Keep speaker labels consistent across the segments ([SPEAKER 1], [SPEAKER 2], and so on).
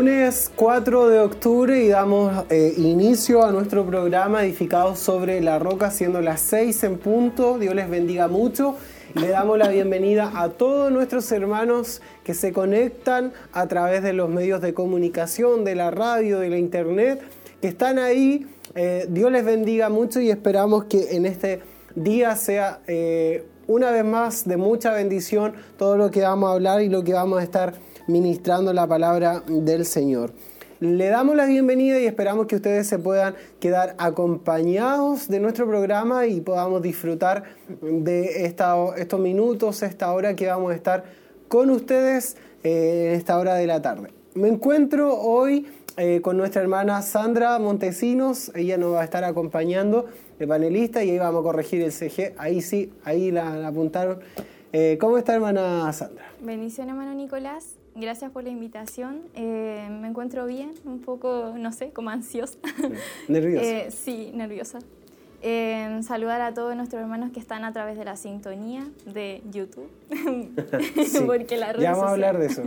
[SPEAKER 1] Lunes 4 de octubre y damos eh, inicio a nuestro programa edificado sobre la roca, siendo las 6 en punto. Dios les bendiga mucho. Le damos la bienvenida a todos nuestros hermanos que se conectan a través de los medios de comunicación, de la radio, de la internet, que están ahí. Eh, Dios les bendiga mucho y esperamos que en este día sea eh, una vez más de mucha bendición todo lo que vamos a hablar y lo que vamos a estar ministrando la palabra del Señor. Le damos la bienvenida y esperamos que ustedes se puedan quedar acompañados de nuestro programa y podamos disfrutar de estos minutos, esta hora que vamos a estar con ustedes eh, en esta hora de la tarde. Me encuentro hoy eh, con nuestra hermana Sandra Montesinos, ella nos va a estar acompañando de panelista y ahí vamos a corregir el CG, ahí sí, ahí la, apuntaron. Eh, ¿Cómo está hermana Sandra?
[SPEAKER 2] Bendición hermano Nicolás, Gracias por la invitación. Eh, me encuentro bien, un poco, no sé, como ansiosa.
[SPEAKER 1] ¿Nerviosa?
[SPEAKER 2] Eh, sí, nerviosa. Eh, saludar a todos nuestros hermanos que están a través de la sintonía de YouTube.
[SPEAKER 1] Porque la ya vamos a hablar de eso.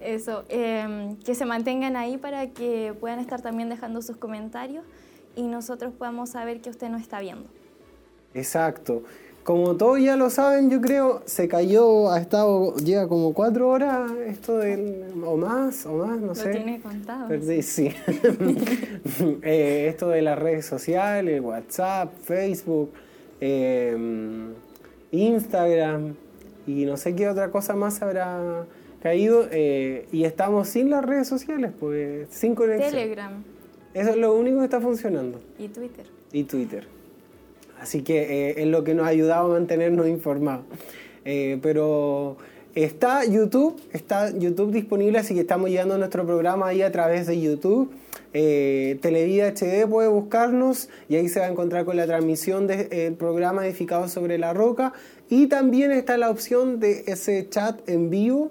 [SPEAKER 2] eso. que se mantengan ahí para que puedan estar también dejando sus comentarios y nosotros podamos saber que usted no está viendo.
[SPEAKER 1] Exacto. Como todos ya lo saben, yo creo, se cayó, ha estado, llega como cuatro horas esto del, o más, o más, no sé.
[SPEAKER 2] Lo tiene contado.
[SPEAKER 1] sí. Eh, esto de las redes sociales, WhatsApp, Facebook, em, Instagram y no sé qué otra cosa más habrá caído. Eh, y estamos sin las redes sociales, pues sin conexión.
[SPEAKER 2] Telegram.
[SPEAKER 1] Eso es lo único que está funcionando.
[SPEAKER 2] Y Twitter.
[SPEAKER 1] Y Twitter. Así que eh, es lo que nos ha ayudado a mantenernos informados. Eh, pero está YouTube, está YouTube disponible, así que estamos llevando nuestro programa ahí a través de YouTube. Eh, Televida HD puede buscarnos y ahí se va a encontrar con la transmisión del programa edificado sobre la roca. Y también está la opción de ese chat en vivo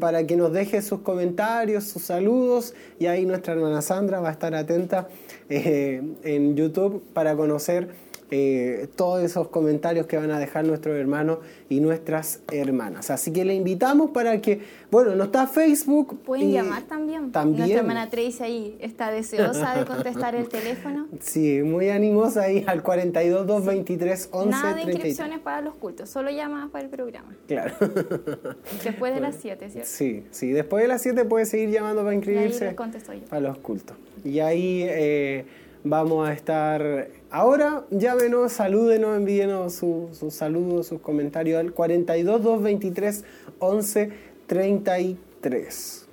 [SPEAKER 1] para que nos deje sus comentarios, sus saludos. Y ahí nuestra hermana Sandra va a estar atenta en YouTube para conocer eh, todos esos comentarios que van a dejar nuestros hermanos y nuestras hermanas. Así que le invitamos para que, bueno, no está Facebook.
[SPEAKER 2] Pueden llamar también.
[SPEAKER 1] También.
[SPEAKER 2] Nuestra hermana Tracy ahí está deseosa de contestar el teléfono.
[SPEAKER 1] Sí, muy animosa ahí al 42 223 11
[SPEAKER 2] Nada de inscripciones para los cultos, solo llamadas para el programa.
[SPEAKER 1] Claro.
[SPEAKER 2] Después de las 7, ¿cierto?
[SPEAKER 1] Sí, sí, después de las 7 puede seguir llamando para inscribirse.
[SPEAKER 2] Y ahí contesto yo.
[SPEAKER 1] Para los cultos. Y ahí eh, vamos a estar Ahora llámenos, salúdenos, envíenos sus su saludos, sus comentarios al 42 223 11 33.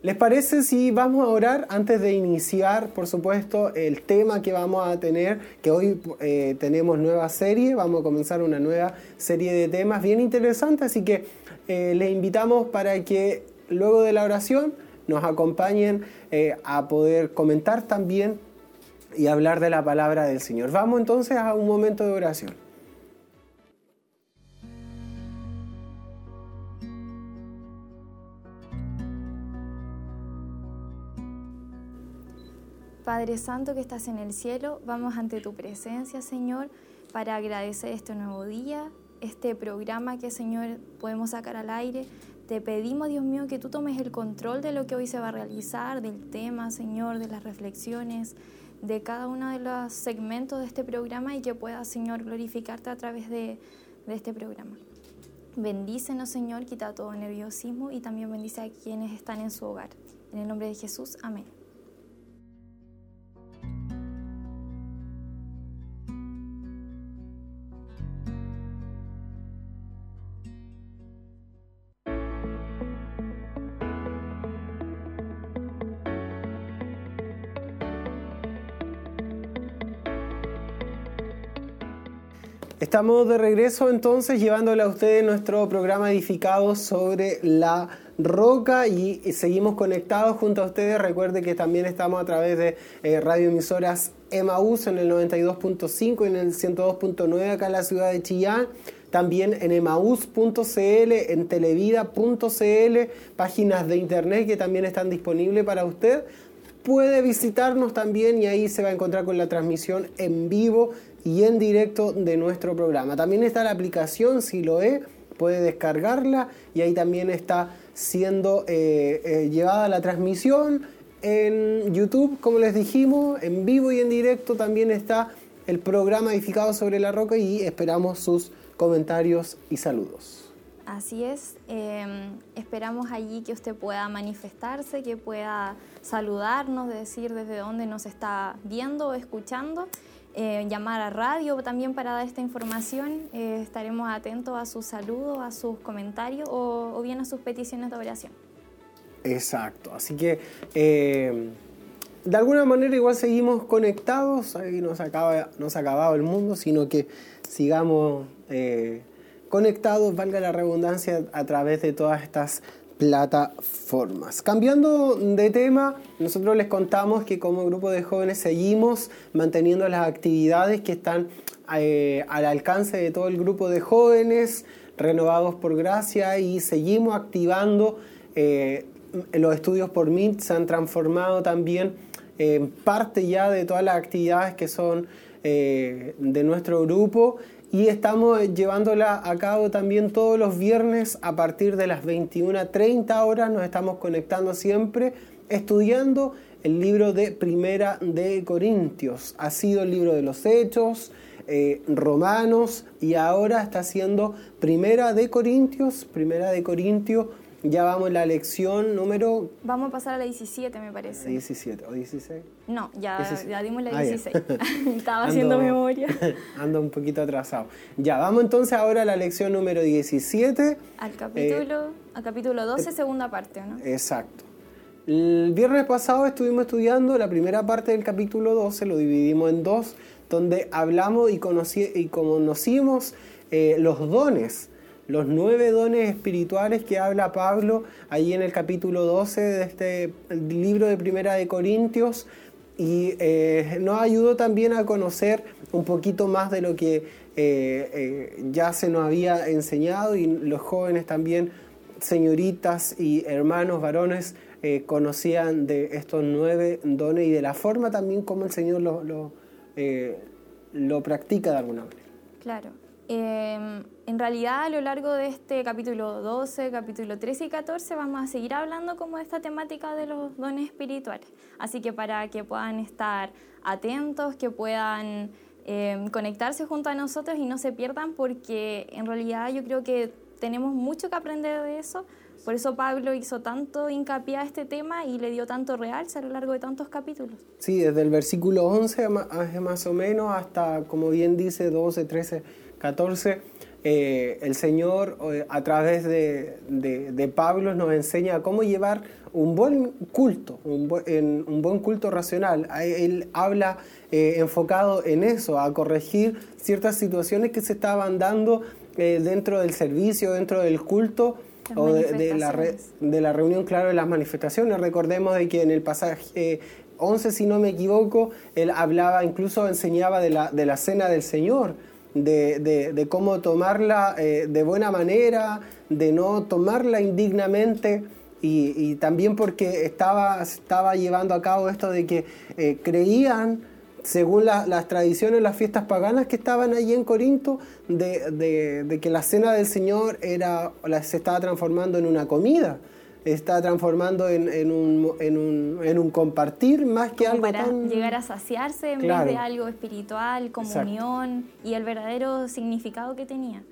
[SPEAKER 1] ¿Les parece si vamos a orar antes de iniciar, por supuesto, el tema que vamos a tener? Que hoy eh, tenemos nueva serie, vamos a comenzar una nueva serie de temas bien interesantes, así que eh, les invitamos para que luego de la oración nos acompañen eh, a poder comentar también y hablar de la palabra del Señor. Vamos entonces a un momento de oración.
[SPEAKER 2] Padre Santo que estás en el cielo, vamos ante tu presencia, Señor, para agradecer este nuevo día, este programa que, Señor, podemos sacar al aire. Te pedimos, Dios mío, que tú tomes el control de lo que hoy se va a realizar, del tema, Señor, de las reflexiones, de cada uno de los segmentos de este programa y que pueda, Señor, glorificarte a través de, de este programa. Bendícenos, Señor, quita todo nerviosismo y también bendice a quienes están en su hogar. En el nombre de Jesús, amén.
[SPEAKER 1] Estamos de regreso entonces llevándole a ustedes nuestro programa edificado sobre la roca y seguimos conectados junto a ustedes. Recuerde que también estamos a través de eh, radioemisoras Emaús en el 92.5 y en el 102.9 acá en la ciudad de Chillán. También en emaús.cl, en televida.cl, páginas de internet que también están disponibles para usted puede visitarnos también y ahí se va a encontrar con la transmisión en vivo y en directo de nuestro programa. También está la aplicación si lo es, puede descargarla y ahí también está siendo llevada la transmisión en YouTube, como les dijimos, en vivo y en directo también está el programa Edificado sobre la Roca y esperamos sus comentarios y saludos.
[SPEAKER 2] Así es, em, esperamos allí que usted pueda manifestarse, que pueda saludarnos, decir desde dónde nos está viendo o escuchando, eh, llamar a radio también para dar esta información. Eh, estaremos atentos a sus saludos, a sus comentarios o, bien a sus peticiones de oración.
[SPEAKER 1] Exacto, así que eh, de alguna manera igual seguimos conectados, ahí no se, acaba, ha acabado el mundo, sino que sigamos conectados, valga la redundancia, a través de todas estas plataformas. Cambiando de tema, nosotros les contamos que como grupo de jóvenes seguimos manteniendo las actividades que están eh, al alcance de todo el grupo de jóvenes renovados por gracia y seguimos activando eh, los estudios por MIT, se han transformado también en parte ya de todas las actividades que son eh, de nuestro grupo y estamos llevándola a cabo también todos los viernes a partir de las 21.30 horas. Nos estamos conectando siempre estudiando el libro de Primera de Corintios. Ha sido el libro de los Hechos, eh, Romanos y ahora está siendo Primera de Corintios, Primera de Corintios ya vamos en la lección número...
[SPEAKER 2] Vamos a pasar a la 17, me parece.
[SPEAKER 1] 17 o 16.
[SPEAKER 2] No, ya, ya dimos la 16. Ah, Estaba haciendo memoria.
[SPEAKER 1] Ando un poquito atrasado. Ya, vamos entonces ahora a la lección número 17.
[SPEAKER 2] Al capítulo, al capítulo 12, segunda parte, ¿no?
[SPEAKER 1] Exacto. El viernes pasado estuvimos estudiando la primera parte del capítulo 12, lo dividimos en dos, donde hablamos y, conocí, y conocimos eh, los dones los nueve dones espirituales que habla Pablo ahí en el capítulo 12 de este libro de Primera de Corintios y eh, nos ayudó también a conocer un poquito más de lo que eh, eh, ya se nos había enseñado y los jóvenes también, señoritas y hermanos varones, conocían de estos nueve dones y de la forma también como el Señor lo, lo, lo practica de alguna manera.
[SPEAKER 2] Claro. Em, en realidad a lo largo de este capítulo 12, capítulo 13 y 14 vamos a seguir hablando como de esta temática de los dones espirituales. Así que para que puedan estar atentos, que puedan em, conectarse junto a nosotros y no se pierdan porque en realidad yo creo que tenemos mucho que aprender de eso. Por eso Pablo hizo tanto hincapié a este tema y le dio tanto realce a lo largo de tantos capítulos.
[SPEAKER 1] Sí, desde el versículo 11 más o menos hasta, como bien dice, 12, 13 14, eh, el Señor eh, a través de, Pablo nos enseña cómo llevar un buen culto, un, buen, culto racional. Él habla eh, enfocado en eso, a corregir ciertas situaciones que se estaban dando dentro del servicio, dentro del culto o de, la de la reunión, claro, de las manifestaciones. Recordemos de que en el pasaje 11, si no me equivoco, él hablaba, incluso enseñaba de la, de la cena del Señor de, cómo tomarla eh, de buena manera, de no tomarla indignamente. Y, también porque estaba, estaba llevando a cabo esto de que eh, creían, según las tradiciones, las fiestas paganas que estaban allí en Corinto, de, que la cena del Señor era, se estaba transformando en una comida está transformando en, en, un, en, un, en, un, compartir más que algo
[SPEAKER 2] para llegar a saciarse en vez de algo espiritual, comunión y el verdadero significado que tenía.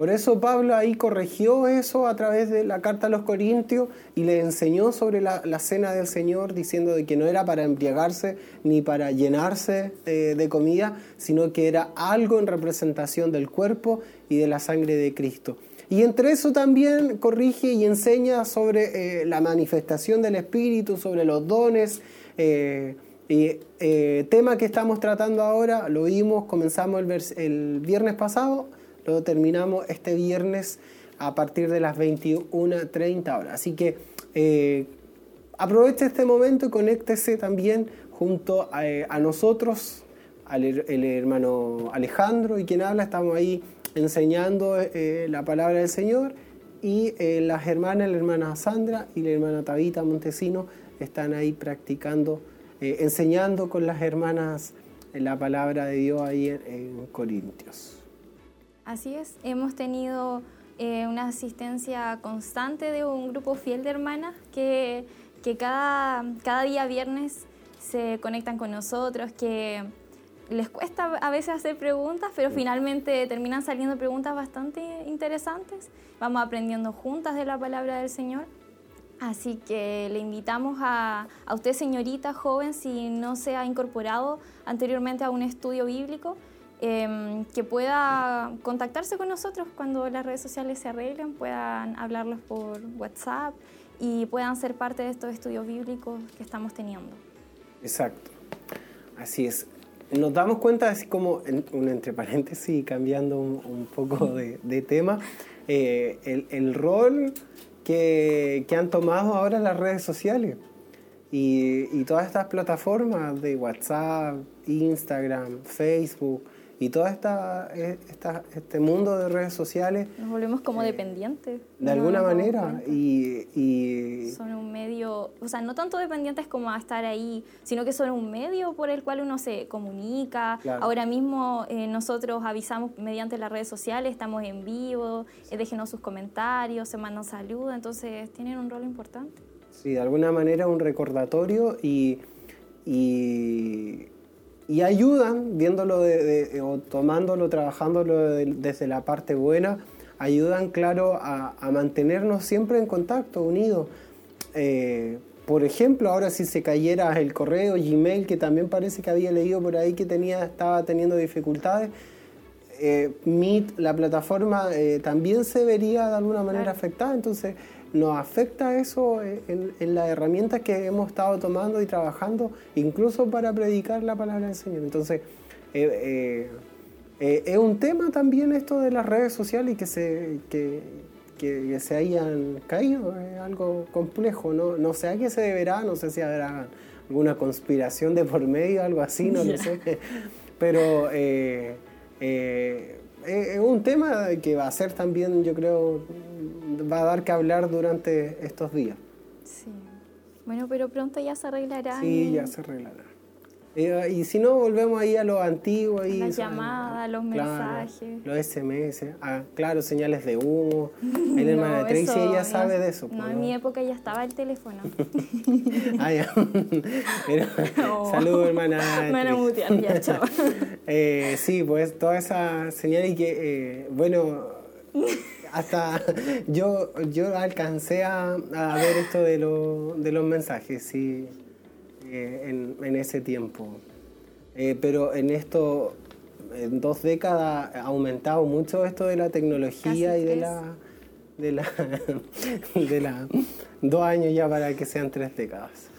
[SPEAKER 1] Por eso Pablo ahí corrigió eso a través de la carta a los Corintios y le enseñó sobre la, la cena del Señor, diciendo de que no era para embriagarse ni para llenarse eh, de comida, sino que era algo en representación del cuerpo y de la sangre de Cristo. Y entre eso también corrige y enseña sobre eh, la manifestación del Espíritu, sobre los dones. Eh, y eh, tema que estamos tratando ahora, lo vimos, comenzamos el, viernes pasado, lo terminamos este viernes a partir de las 21.30 horas. Así que aproveche este momento y conéctese también junto a, nosotros, al hermano Alejandro y quien habla, estamos ahí enseñando eh, la palabra del Señor y eh, las hermanas, la hermana Sandra y la hermana Tabita Montesino están ahí practicando, eh, enseñando con las hermanas la palabra de Dios ahí en, Corintios.
[SPEAKER 2] Así es, hemos tenido una asistencia constante de un grupo fiel de hermanas que, que cada, cada día viernes se conectan con nosotros, que les cuesta a veces hacer preguntas, pero finalmente terminan saliendo preguntas bastante interesantes. Vamos aprendiendo juntas de la palabra del Señor. Así que le invitamos a, a usted, señorita joven, si no se ha incorporado anteriormente a un estudio bíblico, em, que pueda contactarse con nosotros cuando las redes sociales se arreglen, puedan hablarlos por WhatsApp y puedan ser parte de estos estudios bíblicos que estamos teniendo.
[SPEAKER 1] Exacto. Así es. Nos damos cuenta, así como, en, entre paréntesis, cambiando un, un poco de, de tema, eh, el, el, rol que, que, han tomado ahora las redes sociales y, y todas estas plataformas de WhatsApp, Instagram, Facebook, y todo esta, e, esta, este mundo de redes sociales...
[SPEAKER 2] Nos volvemos como eh, dependientes.
[SPEAKER 1] De alguna manera. Y, y,
[SPEAKER 2] Son un medio, o sea, no tanto dependientes como a estar ahí, sino que son un medio por el cual uno se comunica. Claro. Ahora mismo eh, nosotros avisamos mediante las redes sociales, estamos en vivo, eh, déjenos sus comentarios, se mandan saludos, entonces tienen un rol importante.
[SPEAKER 1] Sí, de alguna manera un recordatorio y... y y ayudan, viéndolo de, de, o tomándolo, trabajándolo de, desde la parte buena, ayudan, claro, a, a mantenernos siempre en contacto, unidos. Eh, por ejemplo, ahora si se cayera el correo, Gmail, que también parece que había leído por ahí que tenía, estaba teniendo dificultades, eh, Meet, la plataforma, eh, también se vería de alguna manera claro. afectada. Entonces, nos afecta eso en, en, las herramientas que hemos estado tomando y trabajando, incluso para predicar la palabra del Señor. Entonces, eh, eh, eh, es un tema también esto de las redes sociales y que se, que, que, se hayan caído, es algo complejo, ¿no? no sé a qué se deberá, no sé si habrá alguna conspiración de por medio, algo así, no lo sé, pero es un tema que va a ser también, yo creo, va a dar que hablar durante estos días.
[SPEAKER 2] Sí. Bueno, pero pronto ya se arreglará.
[SPEAKER 1] Sí, ya se arreglará. Eh, y si no, volvemos ahí a lo antiguo. Ahí,
[SPEAKER 2] Las llamadas, los
[SPEAKER 1] claro,
[SPEAKER 2] mensajes.
[SPEAKER 1] Los SMS. Ah, claro, señales de humo. El no, hermana Tracy, eso, ella sabe de eso.
[SPEAKER 2] No, pues, en mi época ya estaba el teléfono.
[SPEAKER 1] ah, ya. Saludos, hermana.
[SPEAKER 2] Me van mutear, ya, chao.
[SPEAKER 1] eh, sí, pues toda esa señal y que, eh, bueno hasta yo, yo alcancé a, a ver esto de, lo, de, los mensajes, sí, eh, en, en, ese tiempo. Eh, pero en esto, en dos décadas, ha aumentado mucho esto de la tecnología Casi y de la, de la, de la... Dos años ya para que sean tres décadas.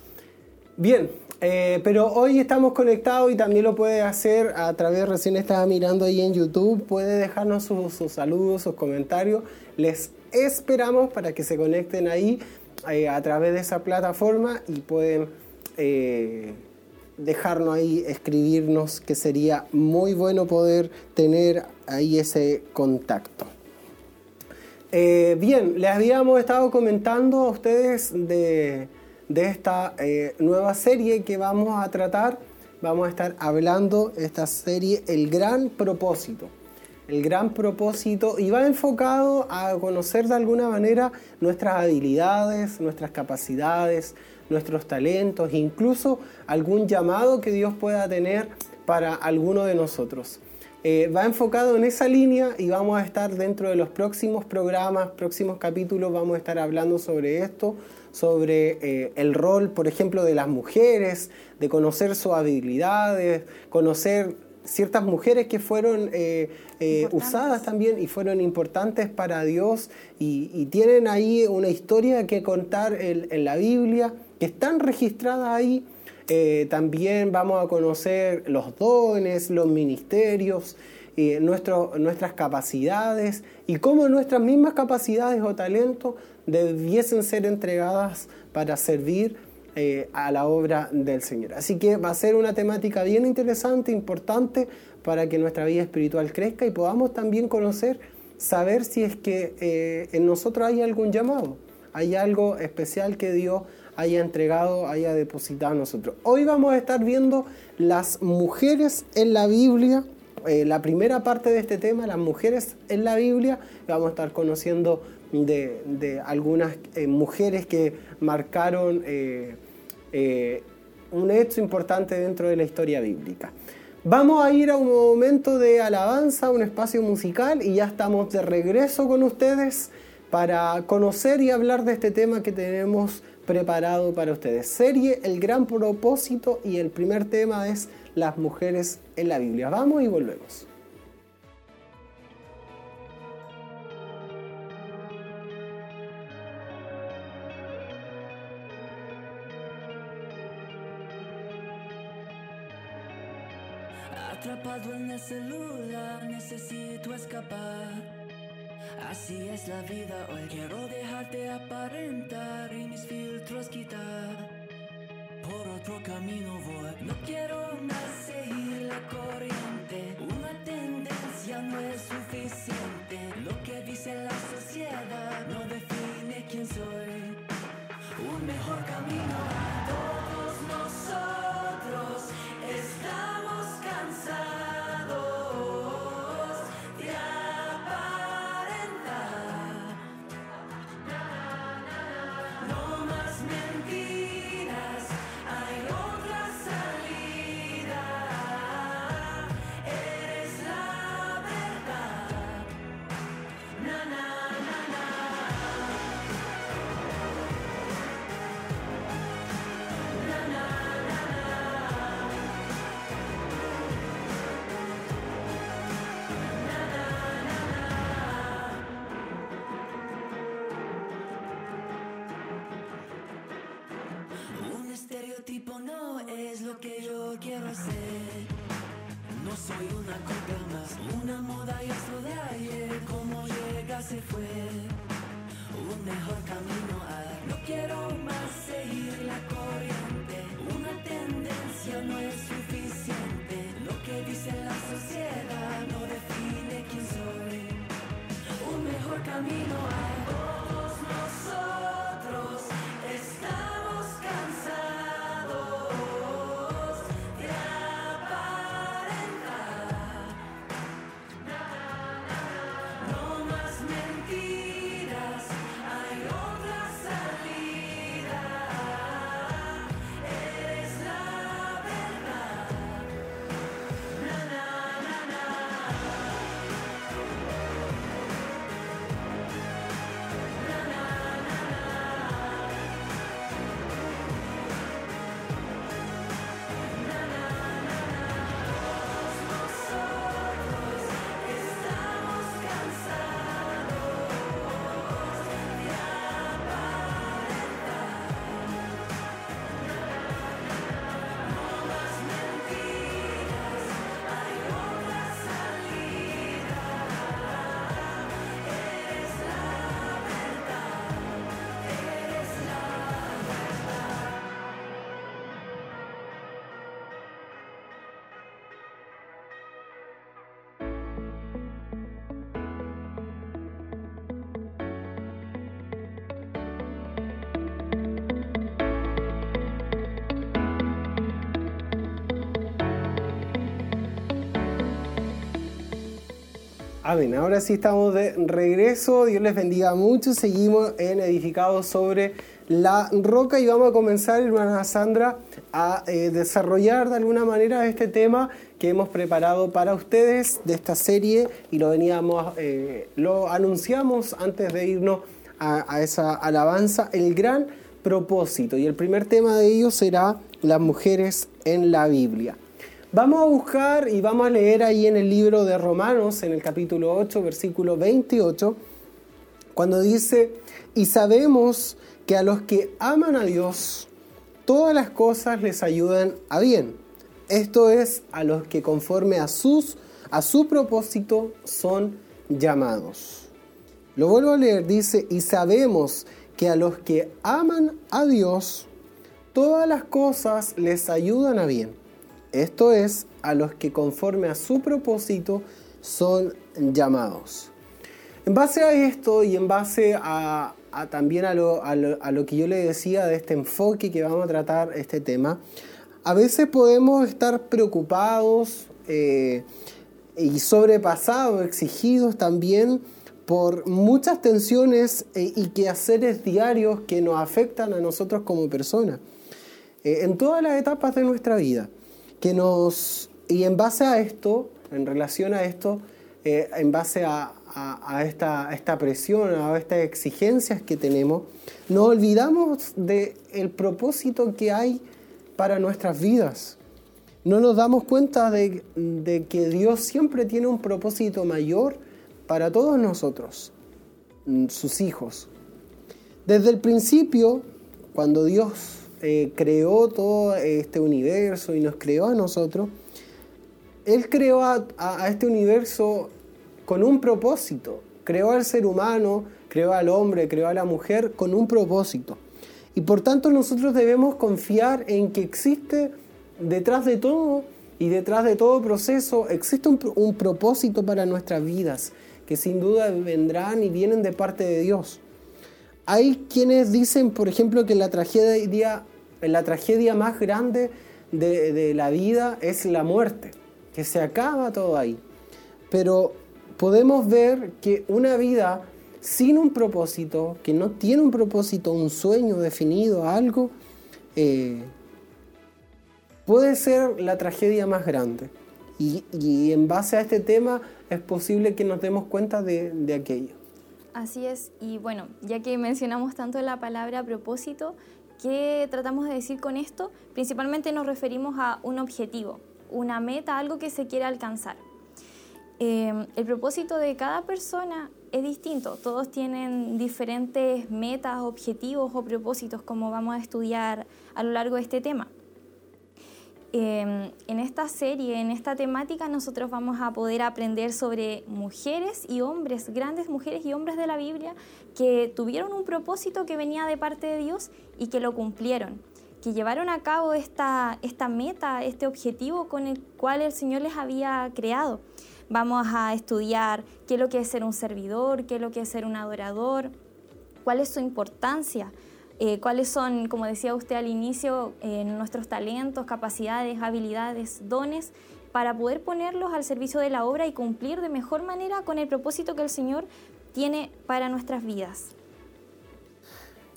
[SPEAKER 1] Bien, eh, pero hoy estamos conectados y también lo puede hacer a través, recién estaba mirando ahí en YouTube, puede dejarnos sus, saludos, sus comentarios. Les esperamos para que se conecten ahí eh, a través de esa plataforma y pueden eh, dejarnos ahí, escribirnos, que sería muy bueno poder tener ahí ese contacto. Bien, les habíamos estado comentando a ustedes de de esta eh, nueva serie que vamos a tratar. Vamos a estar hablando esta serie El Gran Propósito. El Gran Propósito y va enfocado a conocer de alguna manera nuestras habilidades, nuestras capacidades, nuestros talentos, incluso algún llamado que Dios pueda tener para alguno de nosotros. Eh, va enfocado en esa línea y vamos a estar dentro de los próximos programas, próximos capítulos, vamos a estar hablando sobre esto, sobre eh, el rol, por ejemplo, de las mujeres, de conocer sus habilidades, conocer ciertas mujeres que fueron eh, eh, usadas también y fueron importantes para Dios y, y tienen ahí una historia que contar en, en, la Biblia, que están registradas ahí. Eh, también vamos a conocer los dones, los ministerios, nuestras capacidades y cómo nuestras mismas capacidades o talentos debiesen ser entregadas para servir eh, a la obra del Señor. Así que va a ser una temática bien interesante, importante para que nuestra vida espiritual crezca y podamos también conocer, saber si es que eh, en nosotros hay algún llamado, hay algo especial que Dios haya entregado, haya depositado en nosotros. Hoy vamos a estar viendo las mujeres en la Biblia eh, la primera parte de este tema, las mujeres en la Biblia. Vamos a estar conociendo de, algunas eh, mujeres que marcaron eh, un hecho importante dentro de la historia bíblica. Vamos a ir a un momento de alabanza, un espacio musical y ya estamos de regreso con ustedes para conocer y hablar de este tema que tenemos preparado para ustedes. Serie El Gran Propósito y el primer tema es las mujeres en la Biblia. Vamos y volvemos.
[SPEAKER 3] Atrapado en el celular, necesito escapar Así es la vida hoy Quiero dejarte aparentar y mis filtros quitar camino voy. No quiero más seguir la corriente. Una tendencia no es suficiente. Lo que dice la sociedad no define quién soy. Un mejor camino a soy una copia más, una moda y esto de ayer. Como llega se fue.
[SPEAKER 1] Amén. Ahora sí estamos de regreso. Dios les bendiga mucho. Seguimos en Edificados sobre la Roca y vamos a comenzar, hermana Sandra, a eh, desarrollar de alguna manera este tema que hemos preparado para ustedes de esta serie y lo veníamos, eh, lo anunciamos antes de irnos a, esa alabanza, el gran propósito. Y el primer tema de ello será las mujeres en la Biblia. Vamos a buscar y vamos a leer ahí en el libro de Romanos, en el capítulo 8, versículo 28, cuando dice, y sabemos que a los que aman a Dios, todas las cosas les ayudan a bien. Esto es, a los que conforme a, sus, a su propósito son llamados. Lo vuelvo a leer, dice, y sabemos que a los que aman a Dios, todas las cosas les ayudan a bien esto es, a los que conforme a su propósito son llamados. En base a esto y en base a, también a lo, que yo le decía de este enfoque que vamos a tratar este tema, a veces podemos estar preocupados, eh, y sobrepasados, exigidos también por muchas tensiones eh, y quehaceres diarios que nos afectan a nosotros como personas, eh, en todas las etapas de nuestra vida. Que nos, y en base a esto, en relación a esto, eh, en base a, esta, esta, presión, a estas exigencias que tenemos, nos olvidamos del el propósito que hay para nuestras vidas. No nos damos cuenta de, de que Dios siempre tiene un propósito mayor para todos nosotros, mm, sus hijos. Desde el principio, cuando Dios eh, creó todo este universo y nos creó a nosotros, Él creó a, este universo con un propósito. Creó al ser humano, creó al hombre, creó a la mujer con un propósito. Y por tanto nosotros debemos confiar en que existe detrás de todo y detrás de todo proceso, existe un, un propósito para nuestras vidas que sin duda vendrán y vienen de parte de Dios. Hay quienes dicen, por ejemplo, que la tragedia, la tragedia más grande de, la vida es la muerte, que se acaba todo ahí. Pero podemos ver que una vida sin un propósito, que no tiene un propósito, un sueño definido, algo, eh, puede ser la tragedia más grande. Y, en base a este tema es posible que nos demos cuenta de, de aquello.
[SPEAKER 2] Así es, y bueno, ya que mencionamos tanto la palabra propósito, ¿qué tratamos de decir con esto? Principalmente nos referimos a un objetivo, una meta, algo que se quiere alcanzar. Em, el propósito de cada persona es distinto, todos tienen diferentes metas, objetivos o propósitos como vamos a estudiar a lo largo de este tema. Em, en esta serie, en esta temática, nosotros vamos a poder aprender sobre mujeres y hombres, grandes mujeres y hombres de la Biblia, que tuvieron un propósito que venía de parte de Dios y que lo cumplieron, que llevaron a cabo esta, esta meta, este objetivo con el cual el Señor les había creado. Vamos a estudiar qué es lo que es ser un servidor, qué es lo que es ser un adorador, cuál es su importancia, eh, cuáles son, como decía usted al inicio, eh, nuestros talentos, capacidades, habilidades, dones, para poder ponerlos al servicio de la obra y cumplir de mejor manera con el propósito que el Señor tiene para nuestras vidas.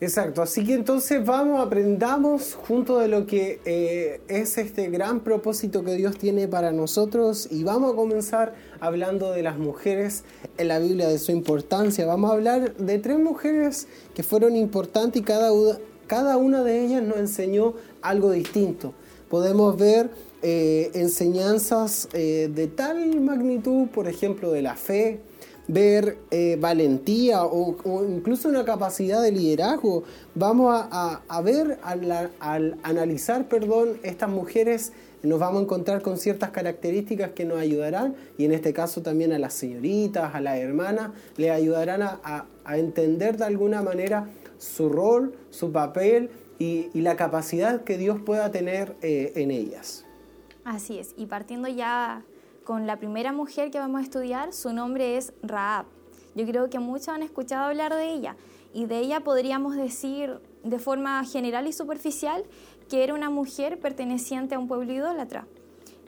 [SPEAKER 1] Exacto, así que entonces vamos, aprendamos junto de lo que eh, es este gran propósito que Dios tiene para nosotros y vamos a comenzar hablando de las mujeres en la Biblia, de su importancia. Vamos a hablar de tres mujeres que fueron importantes y cada cada una de ellas nos enseñó algo distinto. Podemos ver eh, enseñanzas eh, de tal magnitud, por ejemplo, de la fe, ver eh, valentía o, incluso una capacidad de liderazgo. Vamos a, ver, al, analizar, perdón, estas mujeres, nos vamos a encontrar con ciertas características que nos ayudarán, y en este caso también a las señoritas, a las hermanas, le ayudarán a, entender de alguna manera su rol, su papel y, la capacidad que Dios pueda tener eh, en ellas.
[SPEAKER 2] Así es, y partiendo ya con la primera mujer que vamos a estudiar, su nombre es Raab. Yo creo que muchos han escuchado hablar de ella y de ella podríamos decir de forma general y superficial que era una mujer perteneciente a un pueblo idólatra.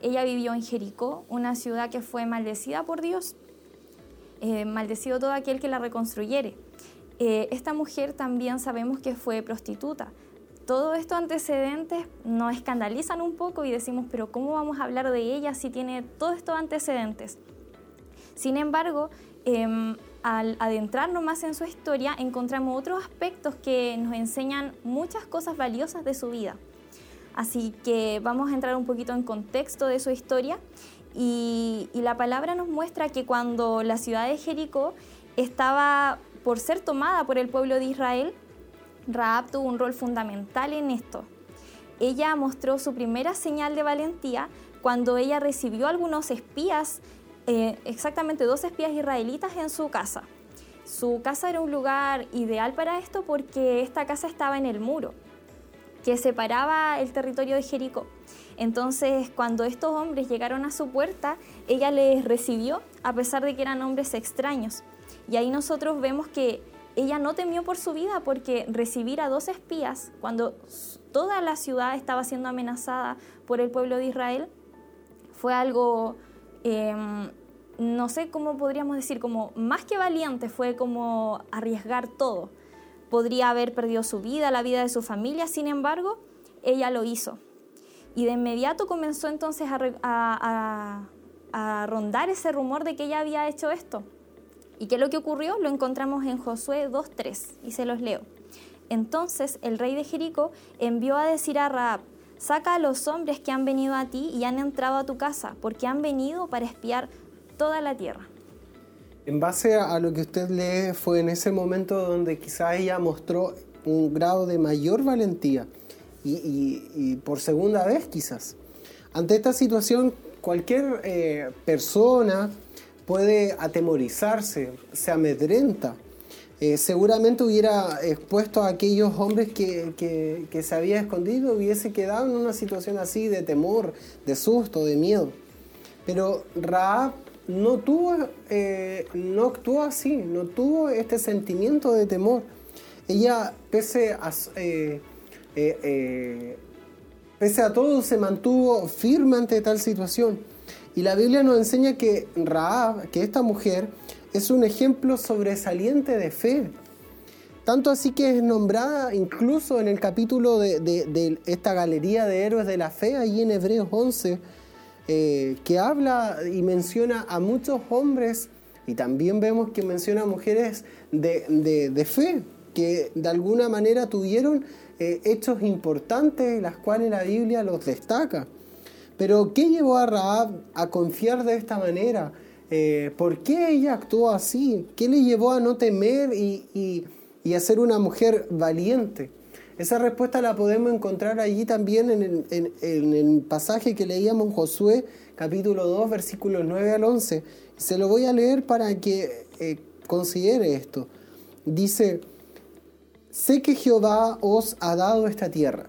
[SPEAKER 2] Ella vivió en Jericó, una ciudad que fue maldecida por Dios, eh, maldecido todo aquel que la reconstruyere. Eh, esta mujer también sabemos que fue prostituta, todos estos antecedentes nos escandalizan un poco y decimos, pero ¿cómo vamos a hablar de ella si tiene todos estos antecedentes? Sin embargo, em, al adentrarnos más en su historia, encontramos otros aspectos que nos enseñan muchas cosas valiosas de su vida. Así que vamos a entrar un poquito en contexto de su historia y la palabra nos muestra que cuando la ciudad de Jericó estaba por ser tomada por el pueblo de Israel, Raab tuvo un rol fundamental en esto. Ella mostró su primera señal de valentía cuando ella recibió algunos espías, eh, exactamente dos espías israelitas en su casa. Su casa era un lugar ideal para esto porque esta casa estaba en el muro que separaba el territorio de Jericó. Entonces, cuando estos hombres llegaron a su puerta, ella les recibió a pesar de que eran hombres extraños. Y ahí nosotros vemos que ella no temió por su vida porque recibir a dos espías cuando toda la ciudad estaba siendo amenazada por el pueblo de Israel fue algo em, no sé cómo podríamos decir, como más que valiente, fue como arriesgar todo. Podría haber perdido su vida, la vida de su familia, sin embargo, ella lo hizo. Y de inmediato comenzó entonces a, a rondar ese rumor de que ella había hecho esto. ¿Y qué es lo que ocurrió? Lo encontramos en Josué 2.3 y se los leo. Entonces el rey de Jericó envió a decir a Raab, saca a los hombres que han venido a ti y han entrado a tu casa, porque han venido para espiar toda la tierra.
[SPEAKER 1] En base a lo que usted lee, fue en ese momento donde quizá ella mostró un grado de mayor valentía y, por segunda vez quizás. Ante esta situación, cualquier eh, persona puede atemorizarse, se amedrenta. Eh, seguramente hubiera expuesto a aquellos hombres que, que, se había escondido, hubiese quedado en una situación así de temor, de susto, de miedo. Pero Raab no tuvo, eh, no actuó así, no tuvo este sentimiento de temor. Ella, pese a, eh, pese a todo, se mantuvo firme ante tal situación. Y la Biblia nos enseña que Raab, que esta mujer, es un ejemplo sobresaliente de fe. Tanto así que es nombrada incluso en el capítulo de, esta galería de héroes de la fe, ahí en Hebreos 11, eh, que habla y menciona a muchos hombres y también vemos que menciona a mujeres de, fe, que de alguna manera tuvieron eh, hechos importantes, las cuales la Biblia los destaca. Pero ¿qué llevó a Raab a confiar de esta manera? Eh, ¿Por qué ella actuó así? ¿Qué le llevó a no temer y, a ser una mujer valiente? Esa respuesta la podemos encontrar allí también en el, pasaje que leíamos en Josué, capítulo 2, versículos 9 al 11. Se lo voy a leer para que eh, considere esto. Dice, sé que Jehová os ha dado esta tierra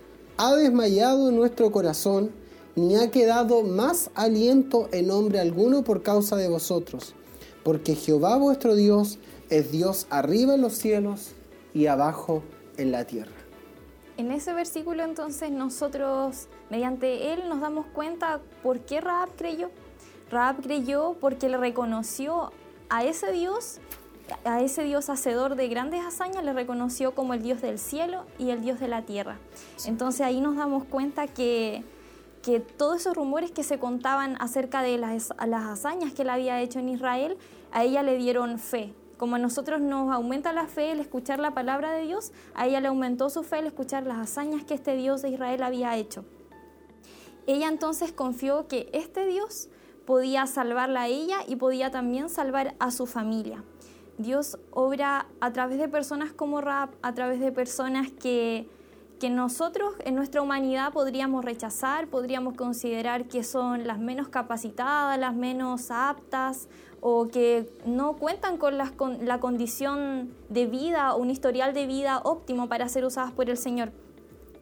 [SPEAKER 1] ha desmayado nuestro corazón, ni ha quedado más aliento en hombre alguno por causa de vosotros, porque Jehová vuestro Dios es Dios arriba en los cielos y abajo en la tierra.
[SPEAKER 2] En ese versículo entonces nosotros, mediante él, nos damos cuenta por qué Raab creyó. Raab creyó porque le reconoció a ese Dios a ese Dios hacedor de grandes hazañas le reconoció como el Dios del cielo y el Dios de la tierra. Entonces ahí nos damos cuenta que, que todos esos rumores que se contaban acerca de las, las hazañas que él había hecho en Israel, a ella le dieron fe. Como a nosotros nos aumenta la fe el escuchar la palabra de Dios, a ella le aumentó su fe el escuchar las hazañas que este Dios de Israel había hecho. Ella entonces confió que este Dios podía salvarla a ella y podía también salvar a su familia. Dios obra a través de personas como Rap, a través de personas que, que nosotros en nuestra humanidad podríamos rechazar, podríamos considerar que son las menos capacitadas, las menos aptas o que no cuentan con, las, con la condición de vida o un historial de vida óptimo para ser usadas por el Señor.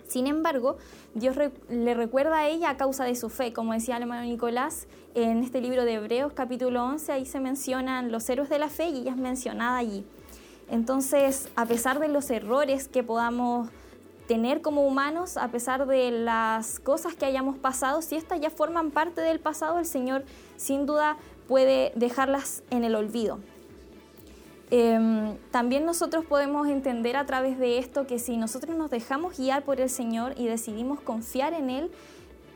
[SPEAKER 2] Sin embargo, Dios le recuerda a ella a causa de su fe, como decía el hermano Nicolás, en este libro de Hebreos capítulo 11, ahí se mencionan los héroes de la fe y ella es mencionada allí. Entonces, a pesar de los errores que podamos tener como humanos, a pesar de las cosas que hayamos pasado, si estas ya forman parte del pasado, el Señor sin duda puede dejarlas en el olvido. Em, también nosotros podemos entender a través de esto que si nosotros nos dejamos guiar por el Señor y decidimos confiar en Él,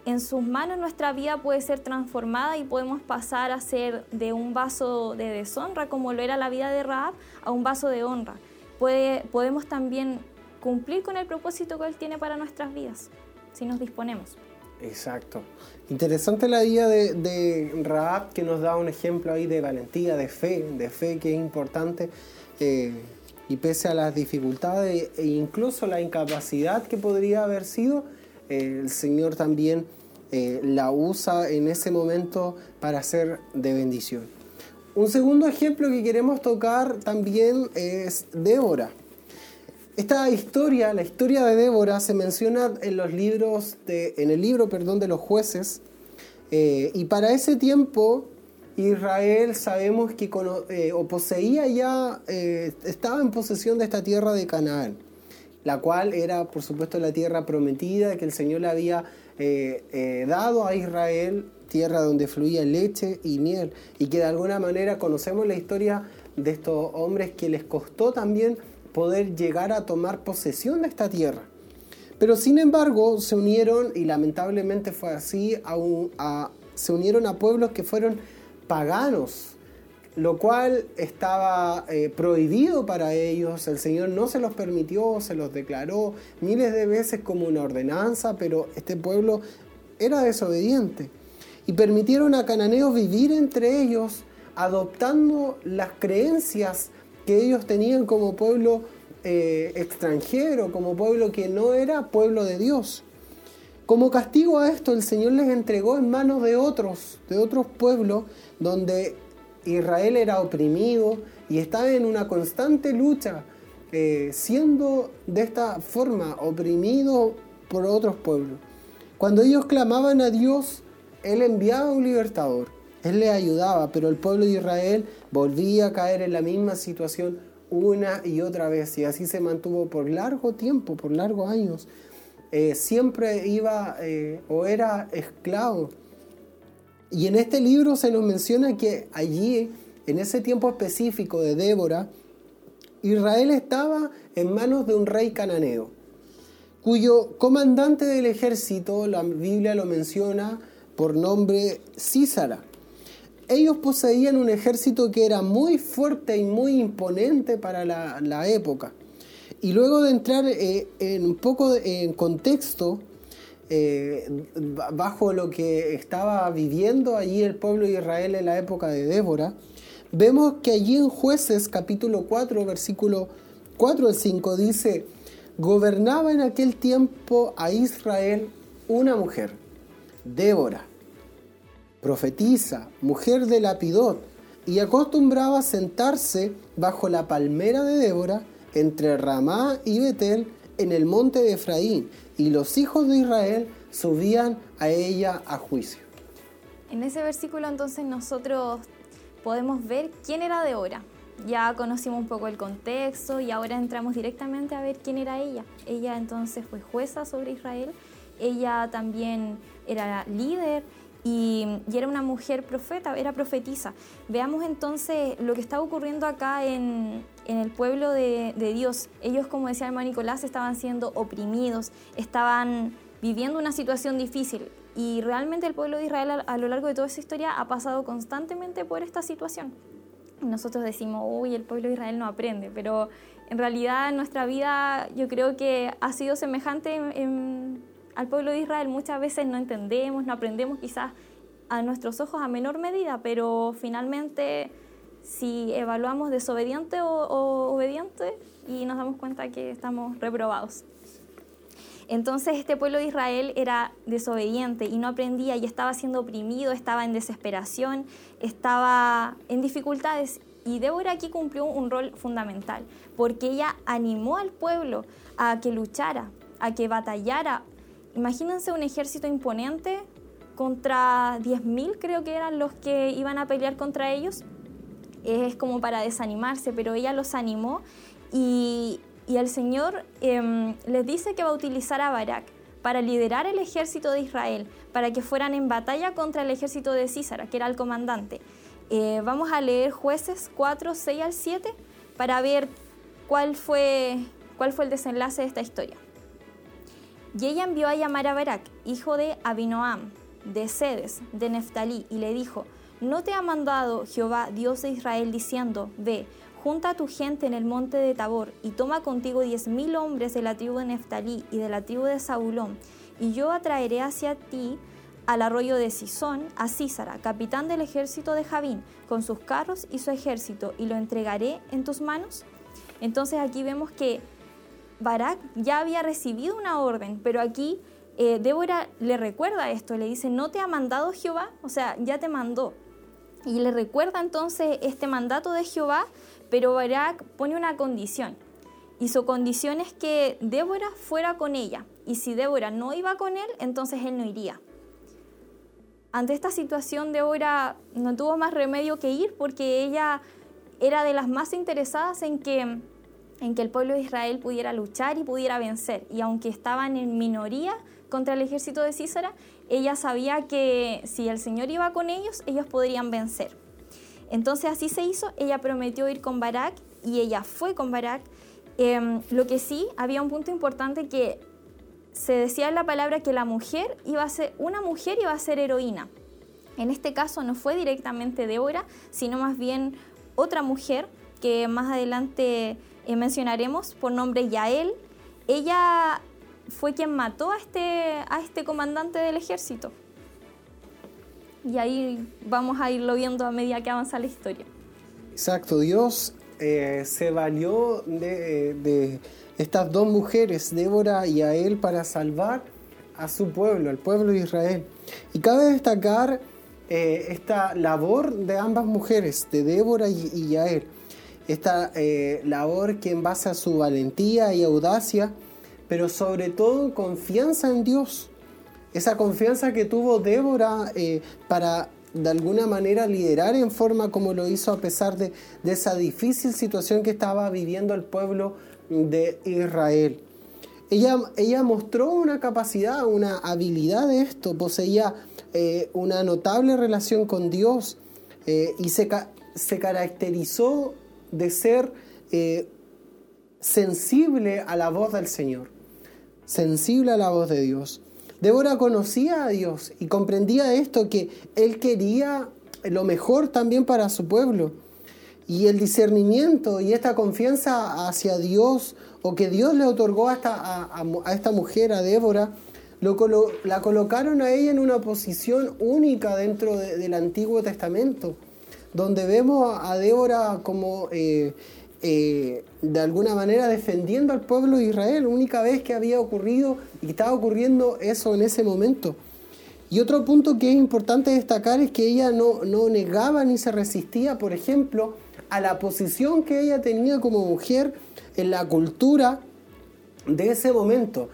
[SPEAKER 2] en sus manos nuestra vida puede ser transformada y podemos pasar a ser de un vaso de deshonra, como lo era la vida de Raab, a un vaso de honra. Podemos también cumplir con el propósito que Él tiene para nuestras vidas, si nos disponemos.
[SPEAKER 1] Exacto. Interesante la de, de, Raab que nos da un ejemplo ahí de valentía, de fe, de fe que es importante. Eh, y pese a las dificultades e incluso la incapacidad que podría haber sido, eh, el Señor también eh, la usa en ese momento para ser de bendición. Un segundo ejemplo que queremos tocar también es Débora. Esta historia, la historia de Débora, se menciona en los libros en el libro, perdón, de los jueces. eh, y para ese tiempo, Israel sabemos que eh, o poseía ya, eh, estaba en posesión de esta tierra de Canaán, la cual era, por supuesto, la tierra prometida que el Señor le había dado a Israel, tierra donde fluía leche y miel, y que de alguna manera conocemos la historia de estos hombres que les costó también poder llegar a tomar posesión de esta tierra. Pero sin embargo se unieron, y lamentablemente fue así, a se unieron a pueblos que fueron paganos, lo cual estaba eh, prohibido para ellos, el Señor no se los permitió, se los declaró miles de veces como una ordenanza, pero este pueblo era desobediente. Y permitieron a cananeos vivir entre ellos, adoptando las creencias que ellos tenían como pueblo eh, extranjero, como pueblo que no era pueblo de Dios. Como castigo a esto, el Señor les entregó en manos de otros, de otros pueblos, donde Israel era oprimido y estaba en una constante lucha, eh, siendo de esta forma oprimido por otros pueblos. Cuando ellos clamaban a Dios, Él enviaba un libertador, Él les ayudaba, pero el pueblo de Israel volvía a caer en la misma situación una y otra vez, y así se mantuvo por largo tiempo, por largos años. Eh, siempre iba eh, o era esclavo. Y en este libro se nos menciona que allí, en ese tiempo específico de Débora, Israel estaba en manos de un rey cananeo, cuyo comandante del ejército, la Biblia lo menciona por nombre Císara. Ellos poseían un ejército que era muy fuerte y muy imponente para la, época. Y luego de entrar eh, en un poco en contexto, eh, ba- bajo lo que estaba viviendo allí el pueblo de Israel en la época de Débora, vemos que allí en jueces capítulo 4, versículo 4 al 5 dice, gobernaba en aquel tiempo a Israel una mujer, Débora, profetisa, mujer de Lapidot, y acostumbraba sentarse bajo la palmera de Débora entre Ramá y Betel en el monte de Efraín, y los hijos de Israel subían a ella a juicio.
[SPEAKER 2] En ese versículo entonces nosotros podemos ver quién era Débora. Ya conocimos un poco el contexto y ahora entramos directamente a ver quién era ella. Ella entonces fue jueza sobre Israel, ella también era líder y, y era una mujer profeta, era profetisa. Veamos entonces lo que estaba ocurriendo acá en, en el pueblo de, de Dios. Ellos, como decía el hermano Nicolás, estaban siendo oprimidos, estaban viviendo una situación difícil. Y realmente el pueblo de Israel a, a lo largo de toda esa historia ha pasado constantemente por esta situación. Nosotros decimos, uy, el pueblo de Israel no aprende, pero en realidad nuestra vida yo creo que ha sido semejante en- en- al pueblo de Israel. Muchas veces no entendemos, no aprendemos quizás a nuestros ojos a menor medida, pero finalmente si evaluamos desobediente o, obediente y nos damos cuenta que estamos reprobados. Entonces este pueblo de Israel era desobediente y no aprendía y estaba siendo oprimido, estaba en desesperación, estaba en dificultades. Y Débora aquí cumplió un rol fundamental, porque ella animó al pueblo a que luchara, a que batallara. Imagínense un ejército imponente contra 10.000 creo que eran los que iban a pelear contra ellos es como para desanimarse, pero ella los animó y, y el Señor em, les dice que va a utilizar a Barak para liderar el ejército de Israel, para que fueran en batalla contra el ejército de Císara, que era el comandante. Eh, vamos a leer jueces 4, 6 al 7 para ver cuál fue, cuál fue el desenlace de esta historia. Y ella envió a llamar a Barak, hijo de Abinoam, de Sedes, de Neftalí, y le dijo, ¿no te ha mandado Jehová, Dios de Israel, diciendo, ve, junta tu gente en el monte de Tabor, y toma contigo diez mil hombres de la tribu de Neftalí y de la tribu de Saulón, y yo atraeré hacia ti al arroyo de Sisón a Císara, capitán del ejército de Javín, con sus carros y su ejército, y lo entregaré en tus manos? Entonces aquí vemos que Barak ya había recibido una orden, pero aquí eh, Débora le recuerda esto, le dice, ¿no te ha mandado Jehová? O sea, ya te mandó. Y le recuerda entonces este mandato de Jehová, pero Barak pone una condición. Y su condición es que Débora fuera con ella. Y si Débora no iba con él, entonces él no iría. Ante esta situación, Débora no tuvo más remedio que ir porque ella era de las más interesadas en que, en que el pueblo de Israel pudiera luchar y pudiera vencer. Y aunque estaban en minoría contra el ejército de Císara, ella sabía que si el Señor iba con ellos, ellos podrían vencer. Entonces así se hizo, ella prometió ir con Barak y ella fue con Barak. Em, lo que sí, había un punto importante que se decía en la palabra que la mujer iba a ser, una mujer iba a ser heroína. En este caso no fue directamente Débora, sino más bien otra mujer que más adelante eh, mencionaremos por nombre Yael. Ella fue quien mató a este, a este comandante del ejército. Y ahí vamos a irlo viendo a medida que avanza la historia.
[SPEAKER 1] Exacto, Dios eh, se valió de, de, estas dos mujeres, Débora y Yael, para salvar a su pueblo, al pueblo de Israel. Y cabe destacar eh, esta labor de ambas mujeres, de Débora y, Yael. Esta eh, labor que en base a su valentía y audacia, pero sobre todo confianza en Dios. Esa confianza que tuvo Débora eh, para de alguna manera liderar en forma como lo hizo a pesar de, esa difícil situación que estaba viviendo el pueblo de Israel. Ella, ella mostró una capacidad, una habilidad de esto, poseía eh, una notable relación con Dios y se, se, caracterizó de ser eh, sensible a la voz del Señor, sensible a la voz de Dios. Débora conocía a Dios y comprendía esto, que Él quería lo mejor también para su pueblo. Y el discernimiento y esta confianza hacia Dios, o que Dios le otorgó a esta, a esta mujer, a Débora, la colocaron a ella en una posición única dentro del Antiguo Testamento, donde vemos a Débora como eh, eh, de alguna manera defendiendo al pueblo de Israel, única vez que había ocurrido y estaba ocurriendo eso en ese momento. Y otro punto que es importante destacar es que ella no, no negaba ni se resistía, por ejemplo, a la posición que ella tenía como mujer en la cultura de ese momento,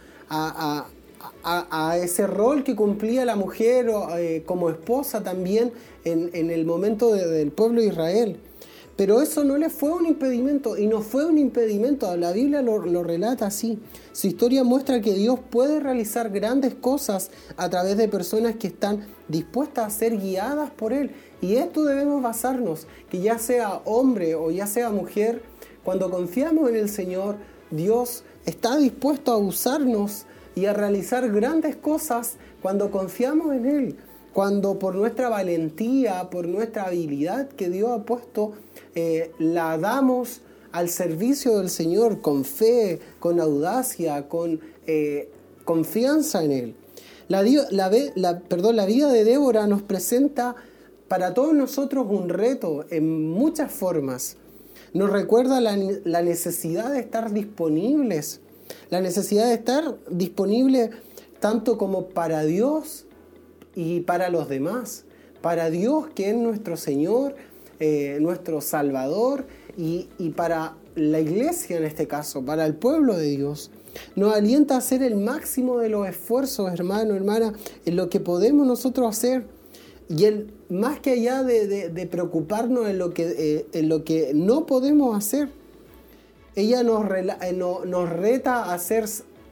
[SPEAKER 1] ese rol que cumplía la mujer eh, como esposa también en, el momento del pueblo de Israel. Pero eso no le fue un impedimento y no fue un impedimento. La Biblia lo, relata así. Su historia muestra que Dios puede realizar grandes cosas a través de personas que están dispuestas a ser guiadas por Él. Y esto debemos basarnos, que ya sea hombre o ya sea mujer, cuando confiamos en el Señor, Dios está dispuesto a usarnos y a realizar grandes cosas cuando confiamos en Él, cuando por nuestra valentía, por nuestra habilidad que Dios ha puesto, eh, la damos al servicio del Señor con fe, con audacia, con eh, confianza en Él. La, vida de Débora nos presenta para todos nosotros un reto en muchas formas. Nos recuerda la, la necesidad de estar disponibles la necesidad de estar disponible tanto como para Dios y para los demás. Para Dios que es nuestro Señor, eh, nuestro Salvador y, para la iglesia en este caso, para el pueblo de Dios. Nos alienta a hacer el máximo de los esfuerzos, hermano, hermana, en lo que podemos nosotros hacer. Y el, más que allá de, preocuparnos en lo, que, eh, en lo que no podemos hacer, ella eh, nos, reta a ser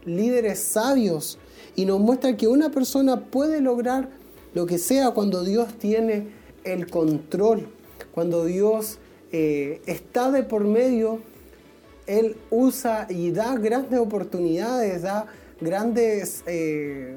[SPEAKER 1] líderes sabios y nos muestra que una persona puede lograr lo que sea cuando Dios tiene el control, cuando Dios eh, está de por medio, Él usa y da grandes oportunidades, da grandes, eh,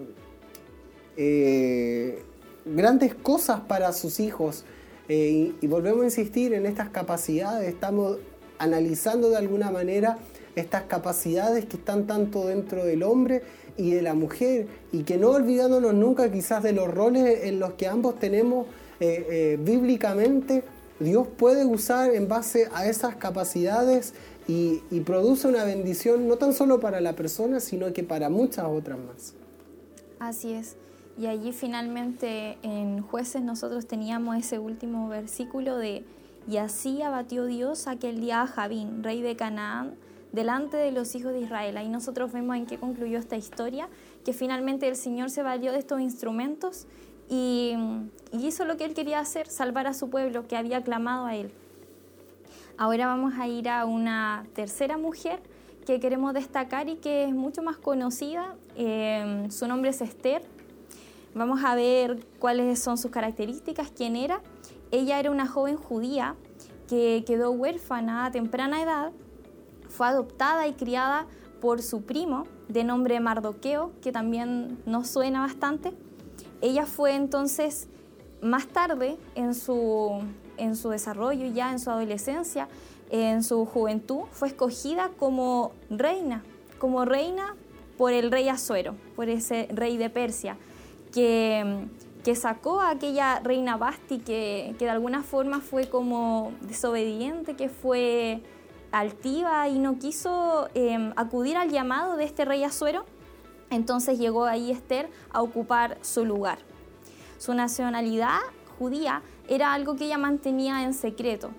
[SPEAKER 1] grandes cosas para sus hijos. y, volvemos a insistir en estas capacidades, estamos analizando de alguna manera estas capacidades que están tanto dentro del hombre y de la mujer y que no olvidándonos nunca quizás de los roles en los que ambos tenemos eh, eh, bíblicamente, Dios puede usar en base a esas capacidades y, y produce una bendición no tan solo para la persona, sino que para muchas otras más.
[SPEAKER 2] Así es. Y allí finalmente en jueces nosotros teníamos ese último versículo de, y así abatió Dios aquel día a Javín, rey de Canaán, delante de los hijos de Israel. Ahí nosotros vemos en qué concluyó esta historia, que finalmente el Señor se valió de estos instrumentos y, hizo lo que él quería hacer, salvar a su pueblo que había clamado a él. Ahora vamos a ir a una tercera mujer que queremos destacar y que es mucho más conocida. Eh, su nombre es Esther. Vamos a ver cuáles son sus características, quién era. Ella era una joven judía que quedó huérfana a temprana edad, fue adoptada y criada por su primo de nombre Mardoqueo, que también nos suena bastante. Ella fue entonces más tarde en su, en su desarrollo, ya en su adolescencia, en su juventud, fue escogida como reina, como reina por el rey Azuero, por ese rey de Persia, que, que sacó a aquella reina Basti, que, que de alguna forma fue como desobediente, que fue altiva y no quiso eh, acudir al llamado de este rey Azuero. Entonces llegó ahí Esther a ocupar su lugar. Su nacionalidad judía era algo que ella mantenía en secreto.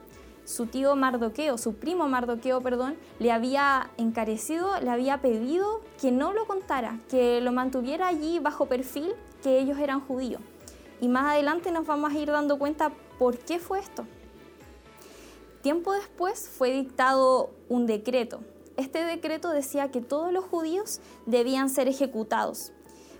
[SPEAKER 2] Su tío Mardoqueo, su primo Mardoqueo, perdón, le había encarecido, le había pedido que no lo contara, que lo mantuviera allí bajo perfil que ellos eran judíos. Y más adelante nos vamos a ir dando cuenta por qué fue esto. Tiempo después fue dictado un decreto. Este decreto decía que todos los judíos debían ser ejecutados.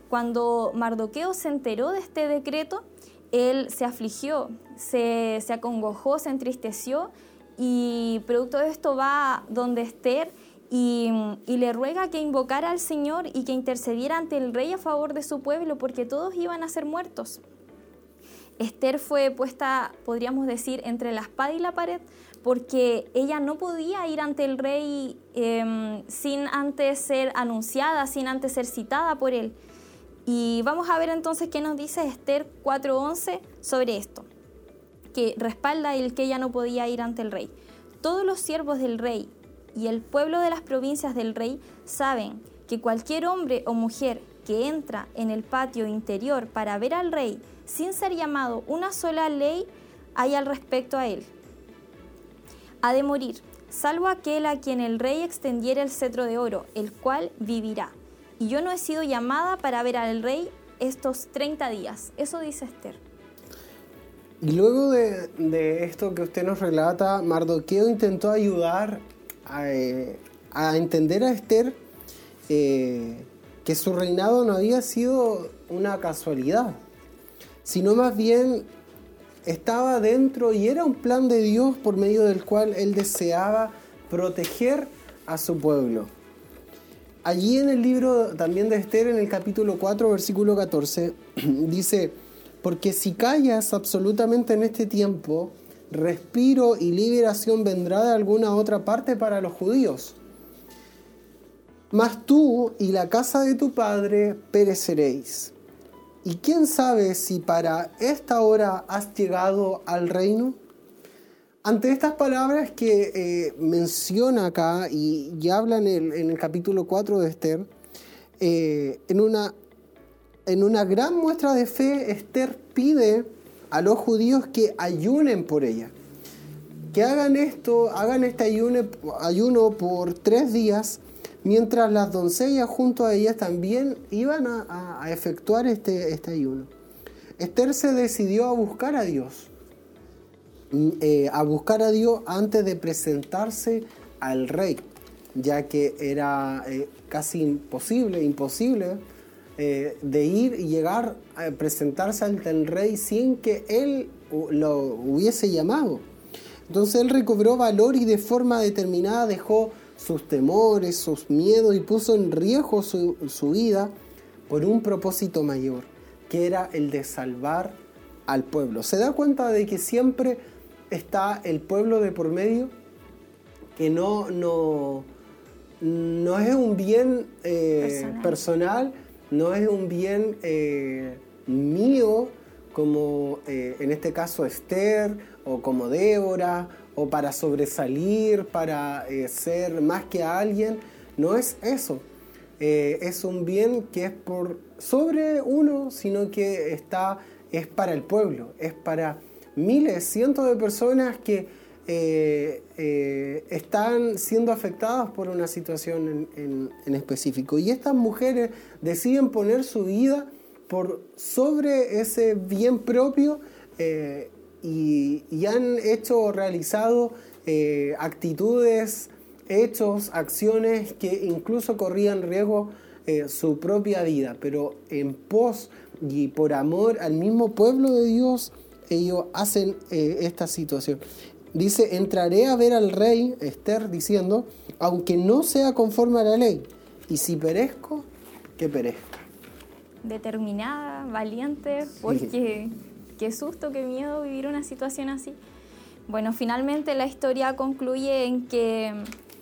[SPEAKER 2] Cuando Mardoqueo se enteró de este decreto, él se afligió, se, se acongojó, se entristeció y producto de esto va donde Esther y, y, le ruega que invocara al Señor y que intercediera ante el rey a favor de su pueblo porque todos iban a ser muertos. Esther fue puesta, podríamos decir, entre la espada y la pared porque ella no podía ir ante el rey eh, sin antes ser anunciada, sin antes ser citada por él. Y vamos a ver entonces qué nos dice Esther 4.11 sobre esto, que respalda el que ella no podía ir ante el rey. Todos los siervos del rey y el pueblo de las provincias del rey saben que cualquier hombre o mujer que entra en el patio interior para ver al rey sin ser llamado una sola ley hay al respecto a él ha de morir, salvo aquel a quien el rey extendiera el cetro de oro, el cual vivirá. Y yo no he sido llamada para ver al rey estos 30 días. Eso dice Esther.
[SPEAKER 1] Y luego de, esto que usted nos relata, Mardoqueo intentó ayudar a, eh, entender a Esther eh, que su reinado no había sido una casualidad, sino más bien estaba dentro y era un plan de Dios por medio del cual él deseaba proteger a su pueblo. Allí en el libro también de Esther, en el capítulo 4, versículo 14, dice, porque si callas absolutamente en este tiempo, respiro y liberación vendrá de alguna otra parte para los judíos. Mas tú y la casa de tu padre pereceréis. ¿Y quién sabe si para esta hora has llegado al reino? Ante estas palabras que eh, menciona acá y, ya habla en el, capítulo 4 de Esther, eh, en, una, en una gran muestra de fe, Esther pide a los judíos que ayunen por ella. Que hagan esto, hagan este ayuno, ayuno por tres días mientras las doncellas junto a ellas también iban a, efectuar este, este, ayuno. Esther se decidió a buscar a Dios, mm, eh, a buscar a Dios antes de presentarse al rey, ya que era eh, casi imposible, imposible eh, de ir y llegar a presentarse ante el rey sin que él lo hubiese llamado. Entonces él recobró valor y de forma determinada dejó sus temores, sus miedos y puso en riesgo su, vida por un propósito mayor, que era el de salvar al pueblo. ¿Se da cuenta de que siempre está el pueblo de por medio? Que no, no, no es un bien eh, personal. no es un bien eh, mío, como eh, en este caso Esther o como Débora o para sobresalir, para eh, ser más que alguien. No es eso. eh, es un bien que es por sobre uno, sino que está, es para el pueblo, es para miles, cientos de personas que eh, están siendo afectadas por una situación en, específico. Y estas mujeres deciden poner su vida por sobre ese bien propio y, y, han hecho, realizado actitudes hechos, acciones que incluso corrían riesgo eh, su propia vida, pero en pos y por amor al mismo pueblo de Dios, ellos hacen eh, esta situación. Dice, entraré a ver al rey, Esther, diciendo, aunque no sea conforme a la ley, y si perezco, que perezca.
[SPEAKER 2] Determinada, valiente, porque qué susto, qué miedo vivir una situación así. Bueno, finalmente la historia concluye en que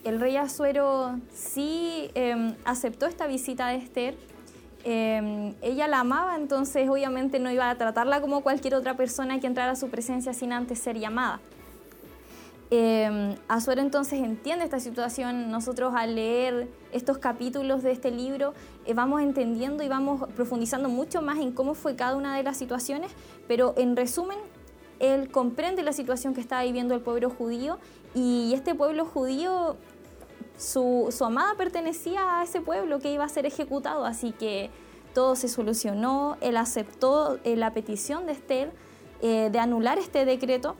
[SPEAKER 2] el rey Azuero sí em, aceptó esta visita de Esther. Em, ella la amaba, entonces obviamente no iba a tratarla como cualquier otra persona que entrara a su presencia sin antes ser llamada. Eh, Azuero entonces entiende esta situación. Nosotros al leer estos capítulos de este libro eh, vamos entendiendo y vamos profundizando mucho más en cómo fue cada una de las situaciones, pero en resumen, él comprende la situación que estaba viviendo el pueblo judío y este pueblo judío su, amada pertenecía a ese pueblo que iba a ser ejecutado, así que todo se solucionó, él aceptó eh, la petición de Esther eh, de anular este decreto.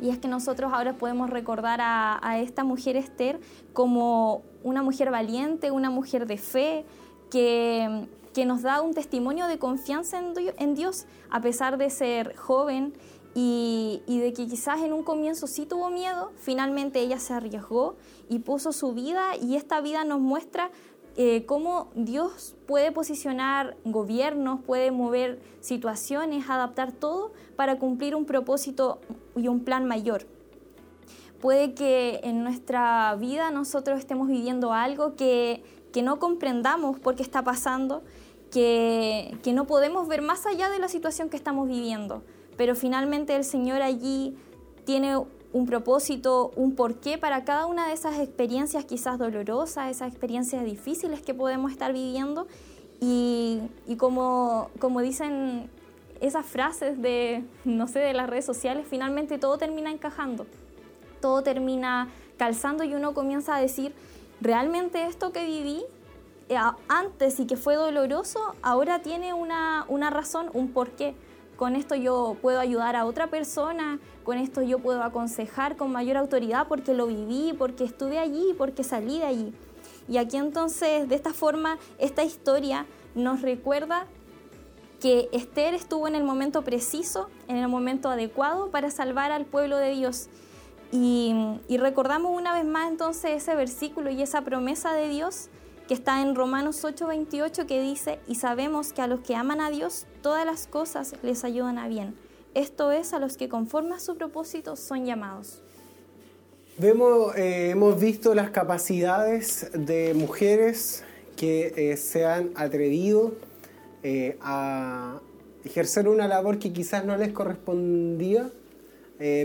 [SPEAKER 2] Y es que nosotros ahora podemos recordar a, esta mujer Esther como una mujer valiente, una mujer de fe, que, que nos da un testimonio de confianza en, Dios, a pesar de ser joven. Y, de que quizás en un comienzo sí tuvo miedo, finalmente ella se arriesgó y puso su vida y esta vida nos muestra eh, cómo Dios puede posicionar gobiernos, puede mover situaciones, adaptar todo para cumplir un propósito y un plan mayor. Puede que en nuestra vida nosotros estemos viviendo algo que, que no comprendamos por qué está pasando, que, que no podemos ver más allá de la situación que estamos viviendo pero finalmente el Señor allí tiene un propósito, un porqué para cada una de esas experiencias quizás dolorosas, esas experiencias difíciles que podemos estar viviendo. Y, como, como dicen esas frases de, no sé, de las redes sociales, finalmente todo termina encajando, todo termina calzando y uno comienza a decir, realmente esto que viví eh, antes y que fue doloroso, ahora tiene una, una razón, un porqué con esto yo puedo ayudar a otra persona, con esto yo puedo aconsejar con mayor autoridad porque lo viví, porque estuve allí, porque salí de allí. Y aquí entonces, de esta forma, esta historia nos recuerda que Esther estuvo en el momento preciso, en el momento adecuado para salvar al pueblo de Dios. Y, recordamos una vez más entonces ese versículo y esa promesa de Dios que está en Romanos 8:28 que dice, y sabemos que a los que aman a Dios, todas las cosas les ayudan a bien. Esto es a los que conforme a su propósito son llamados.
[SPEAKER 1] Vemos, eh, hemos visto las capacidades de mujeres que eh, se han atrevido eh, a ejercer una labor que quizás no les correspondía,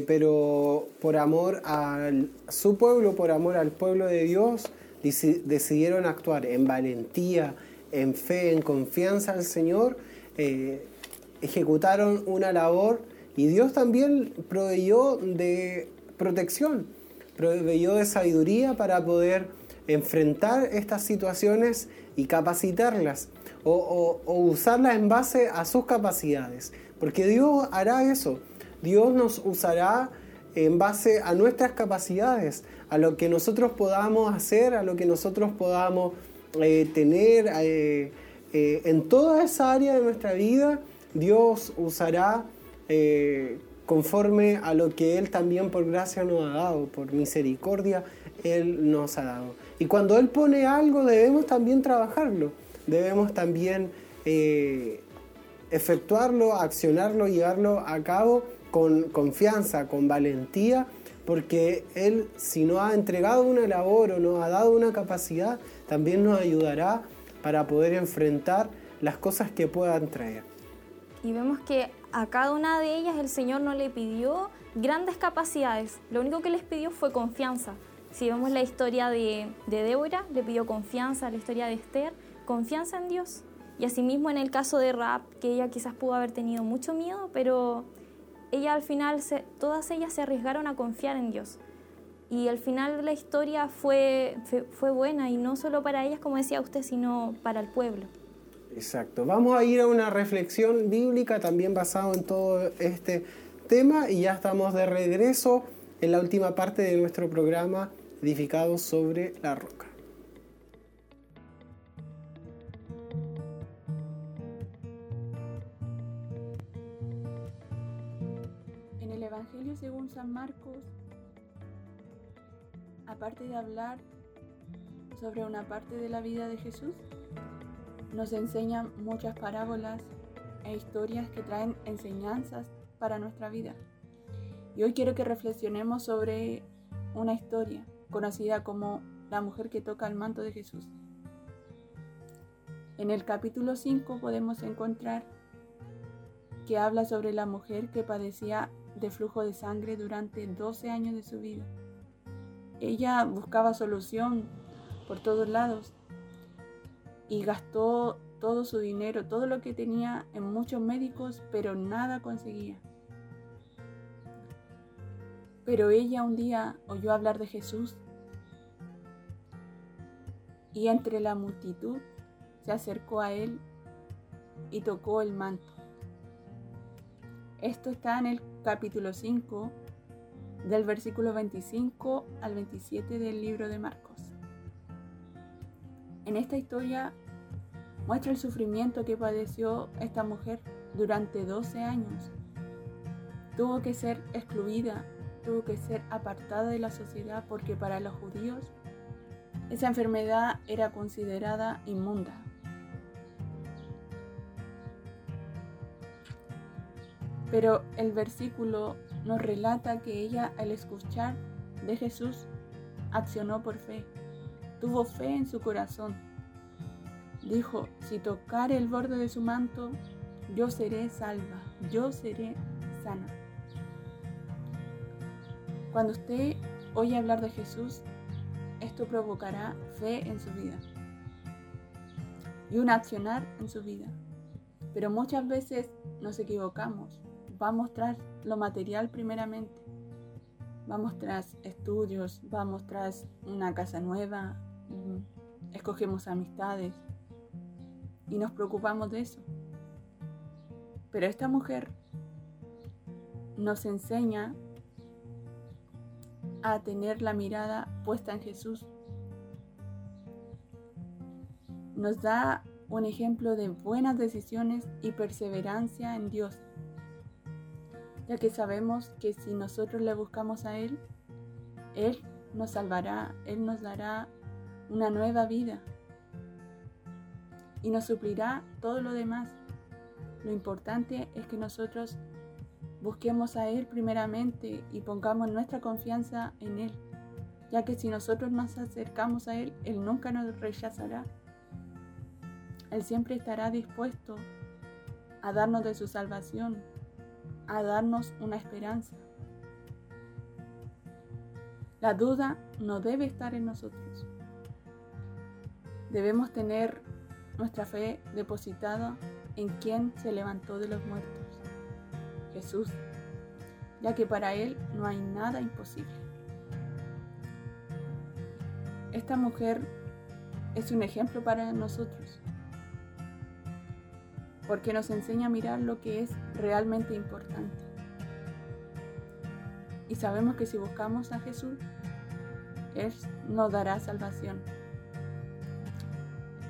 [SPEAKER 1] pero por amor a su pueblo, por amor al pueblo de Dios, decidieron actuar en valentía, en fe, en confianza al Señor, eh, ejecutaron una labor y Dios también proveyó de protección, proveyó de sabiduría para poder enfrentar estas situaciones y capacitarlas o, o usarlas en base a sus capacidades. Porque Dios hará eso. Dios nos usará en base a nuestras capacidades, a lo que nosotros podamos hacer, a lo que nosotros podamos eh, tener eh, eh, en toda esa área de nuestra vida, Dios usará conforme a lo que Él también por gracia nos ha dado, por misericordia Él nos ha dado. Y cuando Él pone algo debemos también trabajarlo, debemos también efectuarlo, accionarlo, llevarlo a cabo con confianza, con valentía, porque Él si nos ha entregado una labor o nos ha dado una capacidad, también nos ayudará para poder enfrentar las cosas que puedan traer.
[SPEAKER 2] Y vemos que a cada una de ellas el Señor no le pidió grandes capacidades, lo único que les pidió fue confianza, Si vemos la historia de, de Débora, le pidió confianza, la historia de Esther, confianza en Dios. Y asimismo en el caso de Raab, que ella quizás pudo haber tenido mucho miedo, pero ella al final, todas ellas se arriesgaron a confiar en Dios. Y al final la historia fue, fue, fue buena, y no solo para ellas, como decía usted, sino para el pueblo.
[SPEAKER 1] Exacto. Vamos a ir a una reflexión bíblica también basado en todo este tema y ya estamos de regreso en la última parte de nuestro programa edificado sobre la roca.
[SPEAKER 4] Según San Marcos, aparte de hablar sobre una parte de la vida de Jesús, nos enseñan muchas parábolas e historias que traen enseñanzas para nuestra vida. Y hoy quiero que reflexionemos sobre una historia conocida como la mujer que toca el manto de Jesús. En el capítulo 5 podemos encontrar que habla sobre la mujer que padecía de flujo de sangre durante 12 años de su vida. Ella buscaba solución por todos lados y gastó todo su dinero, todo lo que tenía en muchos médicos, pero nada conseguía. Pero ella un día oyó hablar de Jesús y entre la multitud se acercó a él y tocó el manto. Esto está en el capítulo 5 del versículo 25 al 27 del libro de Marcos. En esta historia muestra el sufrimiento que padeció esta mujer durante 12 años. Tuvo que ser excluida, tuvo que ser apartada de la sociedad porque para los judíos esa enfermedad era considerada inmunda. Pero el versículo nos relata que ella al escuchar de Jesús accionó por fe tuvo fe en su corazón. Dijo, si tocar el borde de su manto, yo seré salva, yo seré sana. Cuando usted oye hablar de Jesús, esto provocará fe en su vida y un accionar en su vida. Pero muchas veces nos equivocamos. Vamos tras lo material primeramente. Vamos tras estudios, vamos tras una casa nueva, escogemos amistades y nos preocupamos de eso. Pero esta mujer nos enseña a tener la mirada puesta en Jesús. Nos da un ejemplo de buenas decisiones y perseverancia en Dios, ya que sabemos que si nosotros le buscamos a Él, Él nos salvará, Él nos dará una nueva vida y nos suplirá todo lo demás. Lo importante es que nosotros busquemos a Él primeramente y pongamos nuestra confianza en Él, ya que si nosotros nos acercamos a Él, Él nunca nos rechazará. Él siempre estará dispuesto a darnos de su salvación, a darnos una esperanza. La duda no debe estar en nosotros. Debemos tener nuestra fe depositada en quien se levantó de los muertos, Jesús, ya que para Él no hay nada imposible. Esta mujer es un ejemplo para nosotros, porque nos enseña a mirar lo que es realmente importante. Y sabemos que si buscamos a Jesús, Él nos dará salvación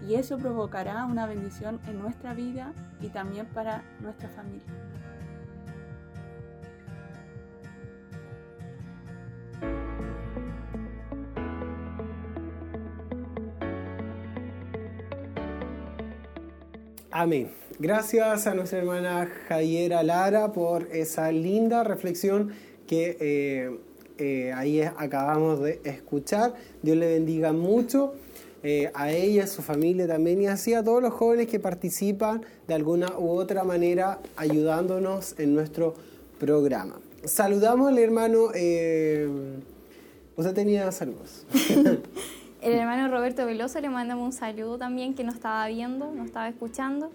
[SPEAKER 4] y eso provocará una bendición en nuestra vida y también para nuestra familia.
[SPEAKER 1] Amén. Gracias a nuestra hermana Javiera Lara por esa linda reflexión que eh, eh, ahí acabamos de escuchar. Dios le bendiga mucho. Eh, a ella, a su familia también y así a todos los jóvenes que participan de alguna u otra manera ayudándonos en nuestro programa. Saludamos al hermano Usted tenía saludos.
[SPEAKER 2] El hermano Roberto Veloso le mandamos un saludo también que nos estaba viendo, nos estaba escuchando.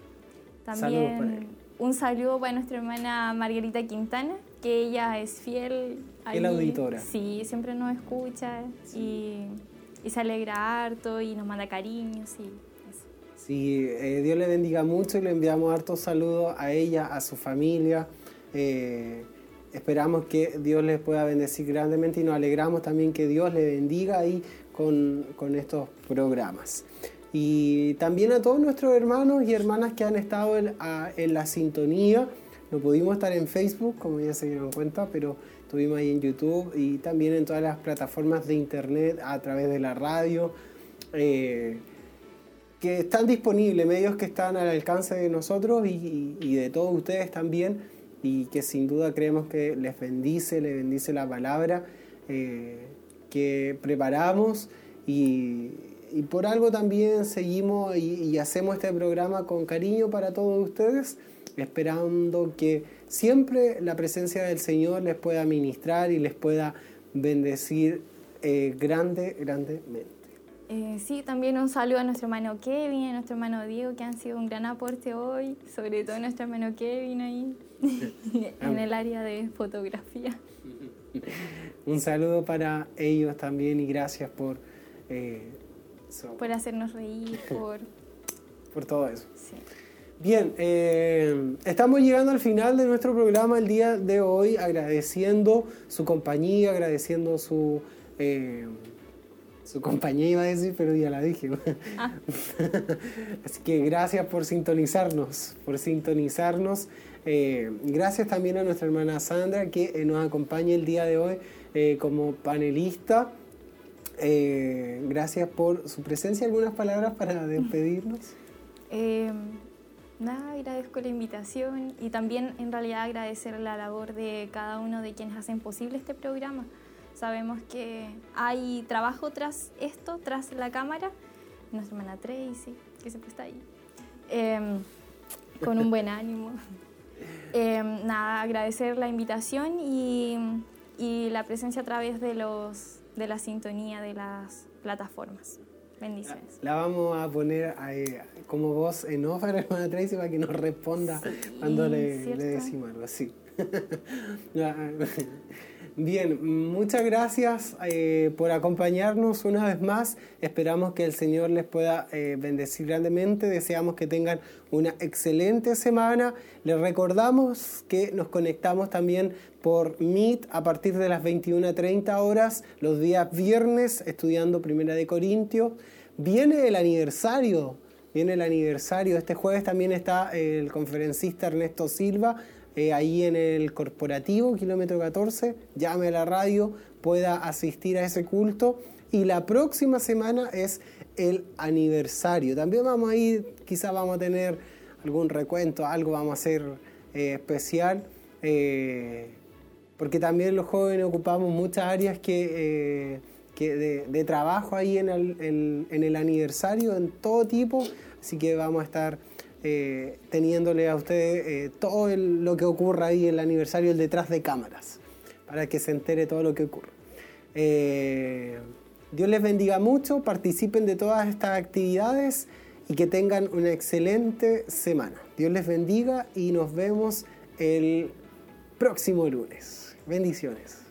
[SPEAKER 1] Saludos para él.
[SPEAKER 2] También un saludo para nuestra hermana Margarita Quintana, que ella es fiel.
[SPEAKER 1] Fiel
[SPEAKER 2] ahí.
[SPEAKER 1] auditora.
[SPEAKER 2] Sí, siempre nos escucha y, y se alegra harto y nos manda cariños y eso.
[SPEAKER 1] Sí, eh, Dios le bendiga mucho y le enviamos hartos saludos a ella, a su familia. Eh, esperamos que Dios les pueda bendecir grandemente y nos alegramos también que Dios le bendiga ahí con, con estos programas. Y también a todos nuestros hermanos y hermanas que han estado en, la sintonía. No pudimos estar en Facebook, como ya se dieron cuenta, pero estuvimos ahí en YouTube y también en todas las plataformas de internet a través de la radio. Eh, que están disponibles, medios que están al alcance de nosotros y de todos ustedes también, y que sin duda creemos que les bendice, les bendice la palabra eh, que preparamos y, y por algo también seguimos y, y hacemos este programa con cariño para todos ustedes, esperando que siempre la presencia del Señor les pueda ministrar y les pueda bendecir eh, grande, grandemente.
[SPEAKER 2] Eh, sí, también un saludo a nuestro hermano Kevin, a nuestro hermano Diego, que han sido un gran aporte hoy, sobre todo nuestro hermano Kevin ahí, en el área de fotografía.
[SPEAKER 1] Un saludo para ellos también y gracias por, eh,
[SPEAKER 2] por hacernos reír, por...
[SPEAKER 1] por todo eso.
[SPEAKER 2] sí.
[SPEAKER 1] Bien, eh, estamos llegando al final de nuestro programa el día de hoy, agradeciendo su compañía, agradeciendo su, eh, su compañía, iba a decir, pero ya la dije. Así que gracias por sintonizarnos, por sintonizarnos. Eh, gracias también a nuestra hermana Sandra que nos acompaña el día de hoy eh, como panelista. Eh, gracias por su presencia. ¿Algunas palabras para despedirnos?
[SPEAKER 2] Eh, nada, agradezco la invitación y también en realidad agradecer la labor de cada uno de quienes hacen posible este programa. Sabemos que hay trabajo tras esto, tras la cámara. Nuestra hermana Tracy, que siempre está ahí, eh, con un buen ánimo. Eh, nada, agradecer la invitación y, y la presencia a través de, los, de la sintonía de las plataformas. Bendiciones.
[SPEAKER 1] La vamos a poner eh, como voz en off a la hermana Tracy para que nos responda cuando le, le decimos algo así. Bien, muchas gracias eh, por acompañarnos una vez más. Esperamos que el Señor les pueda eh, bendecir grandemente. Deseamos que tengan una excelente semana. Les recordamos que nos conectamos también por Meet a partir de las 21.30 horas los días viernes estudiando Primera de Corintios. Viene el aniversario, viene el aniversario. Este jueves también está el conferencista Ernesto Silva eh, ahí en el corporativo, kilómetro 14. Llame a la radio, pueda asistir a ese culto. Y la próxima semana es el aniversario. También vamos a ir, quizás vamos a tener algún recuento, algo vamos a hacer eh, especial. eh, porque también los jóvenes ocupamos muchas áreas que, de, trabajo ahí en el, en el aniversario, en todo tipo, así que vamos a estar eh, teniéndole a ustedes eh, todo el- lo que ocurra ahí en el aniversario, el detrás de cámaras, para que se entere todo lo que ocurre. Eh, Dios les bendiga mucho, participen de todas estas actividades y que tengan una excelente semana. Dios les bendiga y nos vemos el próximo lunes. Bendiciones.